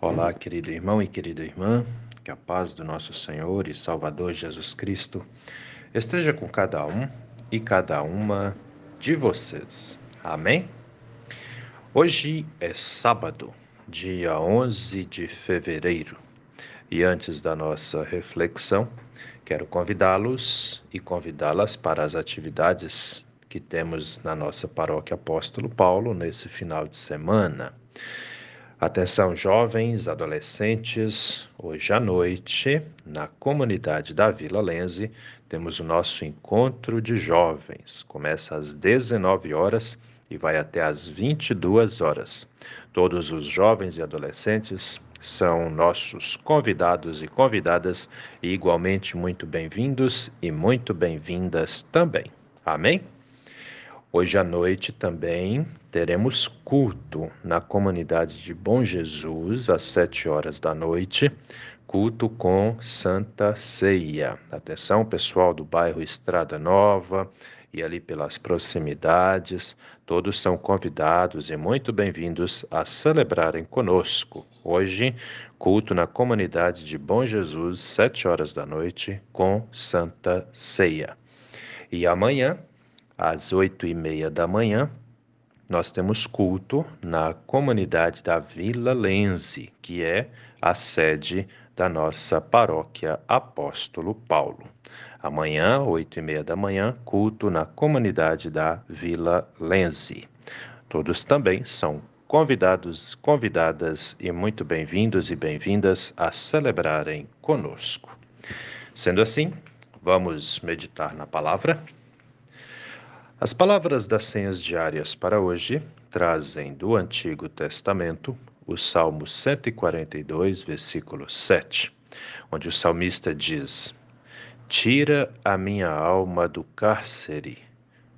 Olá, querido irmão e querida irmã, que a paz do nosso Senhor e Salvador Jesus Cristo esteja com cada um e cada uma de vocês. Amém? Hoje é sábado, dia 11 de fevereiro, e antes da nossa reflexão, quero convidá-los e convidá-las para as atividades que temos na nossa paróquia Apóstolo Paulo nesse final de semana. Atenção, jovens, adolescentes, hoje à noite, na comunidade da Vila Lense, temos o nosso encontro de jovens. Começa às 19 horas e vai até às 22 horas. Todos os jovens e adolescentes são nossos convidados e convidadas, e igualmente muito bem-vindos e muito bem-vindas também. Amém? Hoje à noite também teremos culto na comunidade de Bom Jesus, às sete horas da noite, culto com Santa Ceia. Atenção, pessoal do bairro Estrada Nova e ali pelas proximidades, todos são convidados e muito bem-vindos a celebrarem conosco. Hoje, culto na comunidade de Bom Jesus, sete horas da noite, com Santa Ceia. E amanhã, às oito e meia da manhã, nós temos culto na comunidade da Vila Lense, que é a sede da nossa paróquia Apóstolo Paulo. Amanhã, oito e meia da manhã, culto na comunidade da Vila Lense. Todos também são convidados, convidadas e muito bem-vindos e bem-vindas a celebrarem conosco. Sendo assim, vamos meditar na palavra. As palavras das senhas diárias para hoje trazem do Antigo Testamento o Salmo 142, versículo 7, onde o salmista diz: Tira a minha alma do cárcere,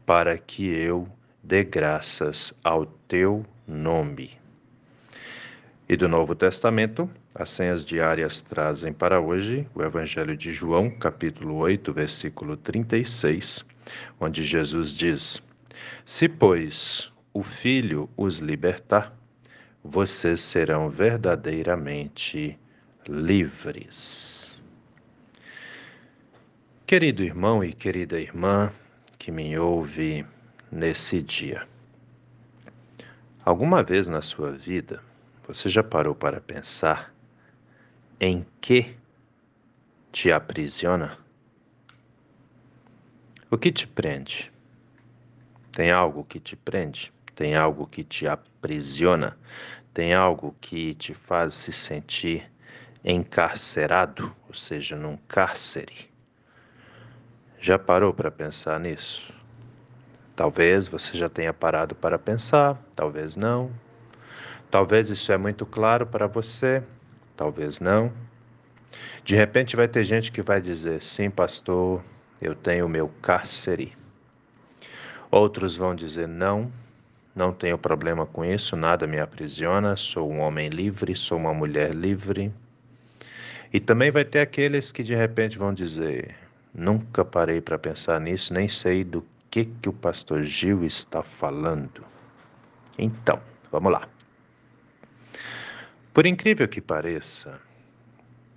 para que eu dê graças ao teu nome. E do Novo Testamento, as senhas diárias trazem para hoje o Evangelho de João, capítulo 8, versículo 36 onde Jesus diz: Se, pois, o Filho os libertar, vocês serão verdadeiramente livres. Querido irmão e querida irmã que me ouve nesse dia, alguma vez na sua vida você já parou para pensar em que te aprisiona? O que te prende? Tem algo que te prende? Tem algo que te aprisiona? Tem algo que te faz se sentir encarcerado, ou seja, num cárcere? Já parou para pensar nisso? Talvez você já tenha parado para pensar, talvez não. Talvez isso é muito claro para você, talvez não. De repente vai ter gente que vai dizer: sim, pastor, eu tenho o meu cárcere. Outros vão dizer: não, não tenho problema com isso, nada me aprisiona, sou um homem livre, sou uma mulher livre. E também vai ter aqueles que de repente vão dizer: nunca parei para pensar nisso, nem sei do que, que o pastor Gil está falando. Então, vamos lá. Por incrível que pareça,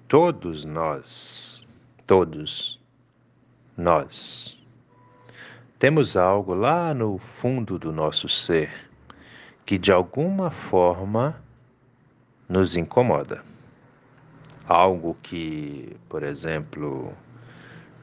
todos nós, todos nós. Temos algo lá no fundo do nosso ser que de alguma forma nos incomoda. Algo que, por exemplo,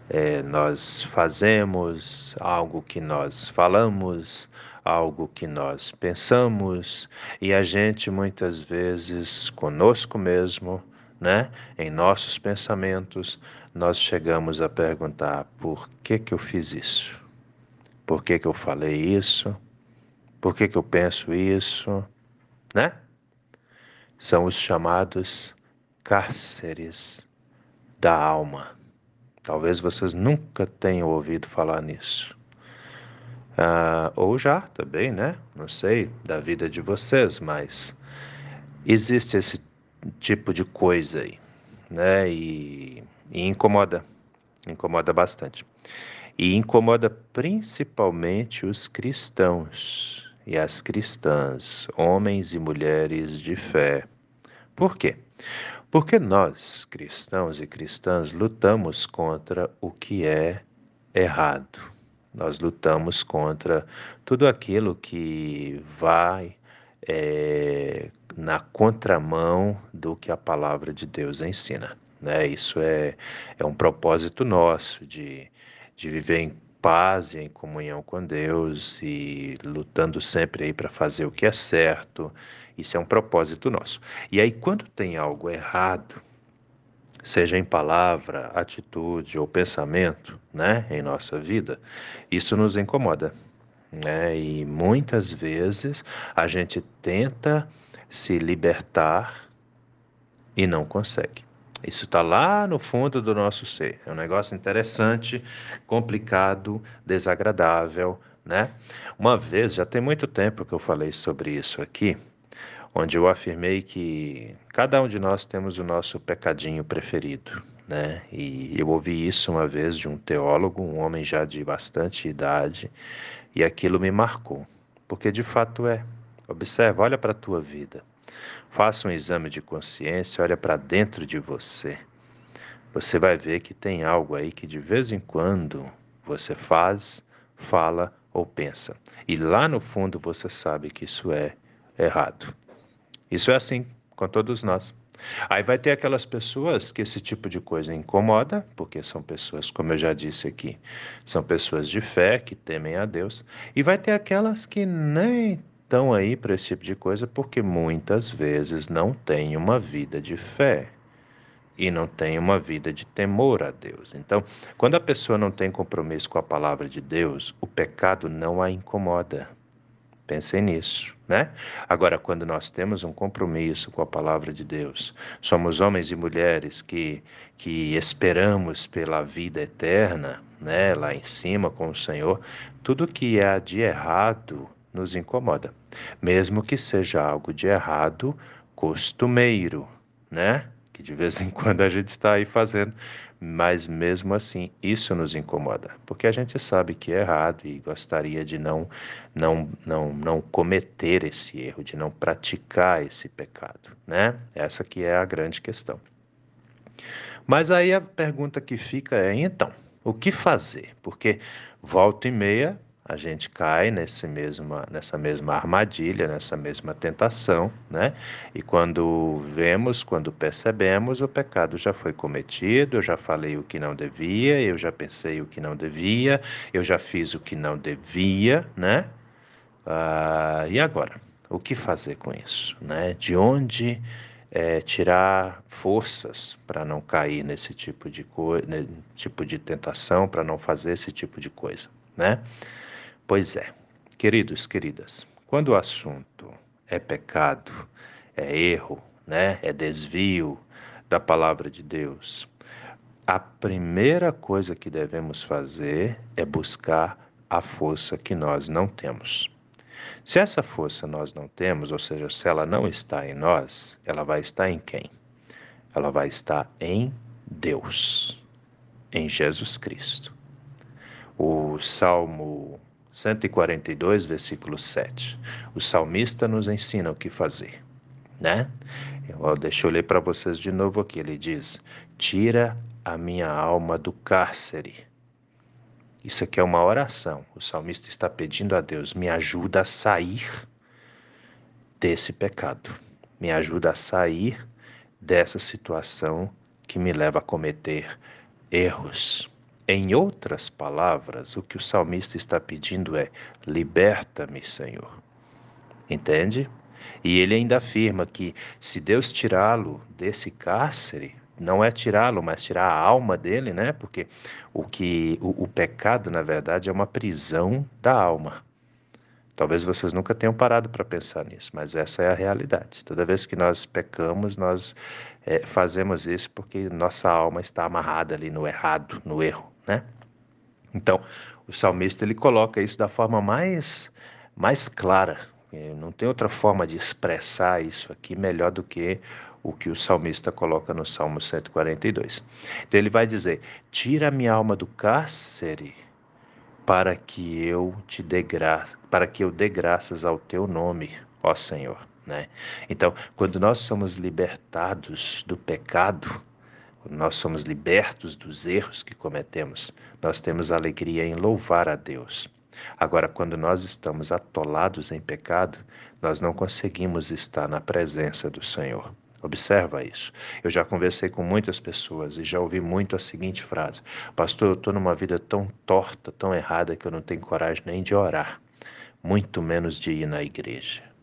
é, nós fazemos, algo que nós falamos, algo que nós pensamos, e a gente muitas vezes conosco mesmo, né, em nossos pensamentos, nós chegamos a perguntar por que que eu fiz isso? Por que que eu falei isso? Por que que eu penso isso? Né? São os chamados cárceres da alma. Talvez vocês nunca tenham ouvido falar nisso. Ah, ou já também, né? Não sei da vida de vocês, mas existe esse tipo de coisa aí, né? E e incomoda, incomoda bastante. E incomoda principalmente os cristãos e as cristãs, homens e mulheres de fé. Por quê? Porque nós, cristãos e cristãs, lutamos contra o que é errado. Nós lutamos contra tudo aquilo que vai é, na contramão do que a palavra de Deus ensina. Né? Isso é, é um propósito nosso de, de viver em paz e em comunhão com Deus e lutando sempre aí para fazer o que é certo. Isso é um propósito nosso. E aí, quando tem algo errado, seja em palavra, atitude ou pensamento, né, em nossa vida, isso nos incomoda. Né? E muitas vezes a gente tenta se libertar e não consegue. Isso está lá no fundo do nosso ser. É um negócio interessante, complicado, desagradável, né? Uma vez, já tem muito tempo que eu falei sobre isso aqui, onde eu afirmei que cada um de nós temos o nosso pecadinho preferido, né? E eu ouvi isso uma vez de um teólogo, um homem já de bastante idade, e aquilo me marcou, porque de fato é. Observa, olha para a tua vida. Faça um exame de consciência, olha para dentro de você. Você vai ver que tem algo aí que de vez em quando você faz, fala ou pensa. E lá no fundo você sabe que isso é errado. Isso é assim com todos nós. Aí vai ter aquelas pessoas que esse tipo de coisa incomoda, porque são pessoas, como eu já disse aqui, são pessoas de fé que temem a Deus, e vai ter aquelas que nem estão aí para esse tipo de coisa porque muitas vezes não têm uma vida de fé e não têm uma vida de temor a Deus. Então, quando a pessoa não tem compromisso com a palavra de Deus, o pecado não a incomoda. Pensem nisso, né? Agora, quando nós temos um compromisso com a palavra de Deus, somos homens e mulheres que, que esperamos pela vida eterna, né? Lá em cima com o Senhor, tudo que há de errado nos incomoda, mesmo que seja algo de errado, costumeiro, né? Que de vez em quando a gente está aí fazendo, mas mesmo assim isso nos incomoda, porque a gente sabe que é errado e gostaria de não não não não cometer esse erro, de não praticar esse pecado, né? Essa que é a grande questão. Mas aí a pergunta que fica é então, o que fazer? Porque volta e meia a gente cai nesse mesma, nessa mesma armadilha, nessa mesma tentação, né? E quando vemos, quando percebemos, o pecado já foi cometido, eu já falei o que não devia, eu já pensei o que não devia, eu já fiz o que não devia, né? Ah, e agora? O que fazer com isso, né? De onde é, tirar forças para não cair nesse tipo de, tipo de tentação, para não fazer esse tipo de coisa, né? Pois é, queridos, queridas, quando o assunto é pecado, é erro, né, é desvio da palavra de Deus, a primeira coisa que devemos fazer é buscar a força que nós não temos. Se essa força nós não temos, ou seja, se ela não está em nós, ela vai estar em quem? Ela vai estar em Deus, em Jesus Cristo. O Salmo 142, versículo 7. O salmista nos ensina o que fazer, né? Eu, deixa eu ler para vocês de novo aqui. Ele diz: Tira a minha alma do cárcere. Isso aqui é uma oração. O salmista está pedindo a Deus: me ajuda a sair desse pecado. Me ajuda a sair dessa situação que me leva a cometer erros. Em outras palavras, o que o salmista está pedindo é: liberta-me, Senhor. Entende? E ele ainda afirma que se Deus tirá-lo desse cárcere, não é tirá-lo, mas tirar a alma dele, né? Porque o que o, o, pecado, na verdade, é uma prisão da alma. Talvez vocês nunca tenham parado para pensar nisso, mas essa é a realidade. Toda vez que nós pecamos, nós é, fazemos isso porque nossa alma está amarrada ali no errado, no erro né? Então, o salmista ele coloca isso da forma mais mais clara. Não tem outra forma de expressar isso aqui melhor do que o que o salmista coloca no Salmo 142. Então ele vai dizer: "Tira minha alma do cárcere, para que eu te dê graça, para que eu dê graças ao teu nome, ó Senhor." Né? Então, quando nós somos libertados do pecado, quando nós somos libertos dos erros que cometemos, nós temos alegria em louvar a Deus. Agora, quando nós estamos atolados em pecado, nós não conseguimos estar na presença do Senhor. Observa isso. Eu já conversei com muitas pessoas e já ouvi muito a seguinte frase: Pastor, eu estou numa vida tão torta, tão errada, que eu não tenho coragem nem de orar, muito menos de ir na igreja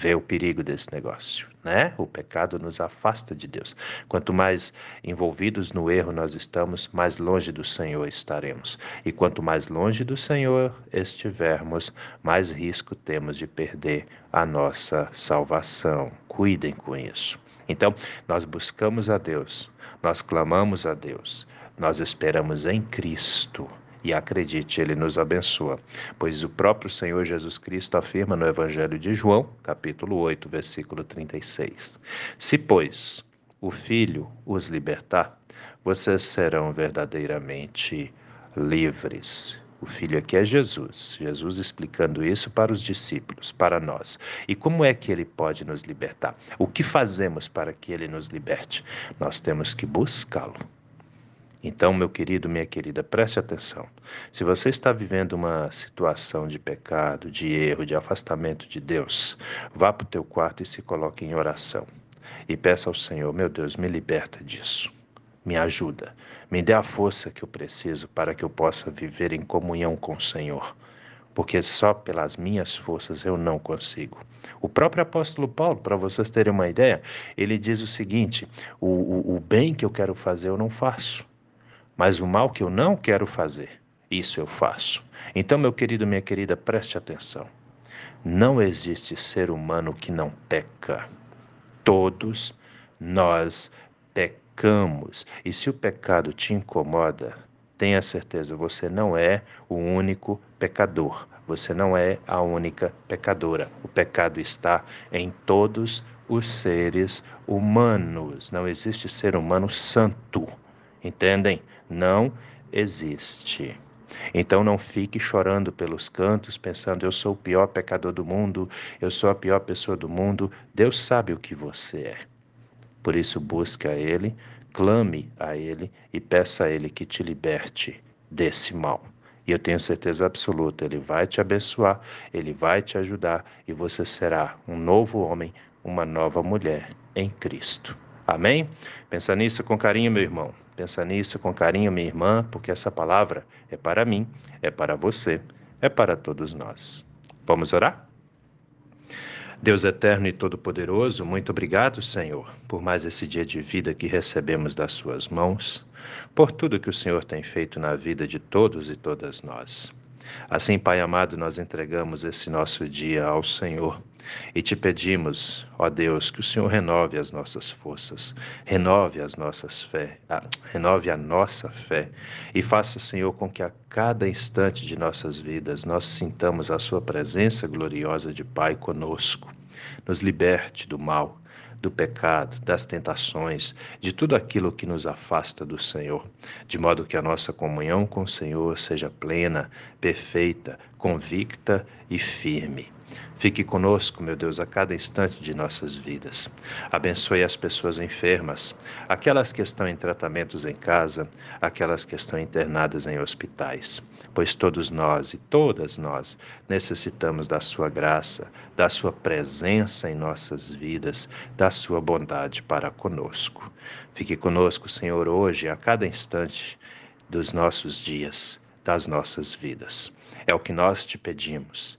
vê o perigo desse negócio, né? O pecado nos afasta de Deus. Quanto mais envolvidos no erro nós estamos, mais longe do Senhor estaremos. E quanto mais longe do Senhor estivermos, mais risco temos de perder a nossa salvação. Cuidem com isso. Então, nós buscamos a Deus, nós clamamos a Deus, nós esperamos em Cristo e acredite, ele nos abençoa, pois o próprio Senhor Jesus Cristo afirma no Evangelho de João, capítulo 8, versículo 36: Se, pois, o Filho os libertar, vocês serão verdadeiramente livres. O Filho aqui é Jesus, Jesus explicando isso para os discípulos, para nós. E como é que ele pode nos libertar? O que fazemos para que ele nos liberte? Nós temos que buscá-lo. Então, meu querido, minha querida, preste atenção. Se você está vivendo uma situação de pecado, de erro, de afastamento de Deus, vá para o teu quarto e se coloque em oração. E peça ao Senhor, meu Deus, me liberta disso. Me ajuda. Me dê a força que eu preciso para que eu possa viver em comunhão com o Senhor. Porque só pelas minhas forças eu não consigo. O próprio apóstolo Paulo, para vocês terem uma ideia, ele diz o seguinte: o, o, o bem que eu quero fazer eu não faço mas o mal que eu não quero fazer, isso eu faço. Então, meu querido, minha querida, preste atenção. Não existe ser humano que não peca. Todos nós pecamos. E se o pecado te incomoda, tenha certeza, você não é o único pecador. Você não é a única pecadora. O pecado está em todos os seres humanos. Não existe ser humano santo. Entendem? Não existe. Então não fique chorando pelos cantos, pensando eu sou o pior pecador do mundo, eu sou a pior pessoa do mundo. Deus sabe o que você é. Por isso busque a Ele, clame a Ele e peça a Ele que te liberte desse mal. E eu tenho certeza absoluta, Ele vai te abençoar, Ele vai te ajudar e você será um novo homem, uma nova mulher em Cristo. Amém? Pensa nisso com carinho, meu irmão. Pensa nisso com carinho, minha irmã, porque essa palavra é para mim, é para você, é para todos nós. Vamos orar? Deus eterno e todo-poderoso, muito obrigado, Senhor, por mais esse dia de vida que recebemos das Suas mãos, por tudo que o Senhor tem feito na vida de todos e todas nós. Assim, Pai amado, nós entregamos esse nosso dia ao Senhor e te pedimos, ó Deus, que o Senhor renove as nossas forças, renove as nossas fé, a, renove a nossa fé e faça, Senhor, com que a cada instante de nossas vidas nós sintamos a Sua presença gloriosa de Pai conosco. Nos liberte do mal do pecado, das tentações, de tudo aquilo que nos afasta do Senhor, de modo que a nossa comunhão com o Senhor seja plena, perfeita, convicta e firme. Fique conosco, meu Deus, a cada instante de nossas vidas. Abençoe as pessoas enfermas, aquelas que estão em tratamentos em casa, aquelas que estão internadas em hospitais, pois todos nós e todas nós necessitamos da Sua graça, da Sua presença em nossas vidas, da Sua bondade para conosco. Fique conosco, Senhor, hoje, a cada instante dos nossos dias, das nossas vidas. É o que nós te pedimos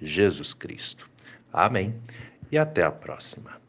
Jesus Cristo. Amém. E até a próxima.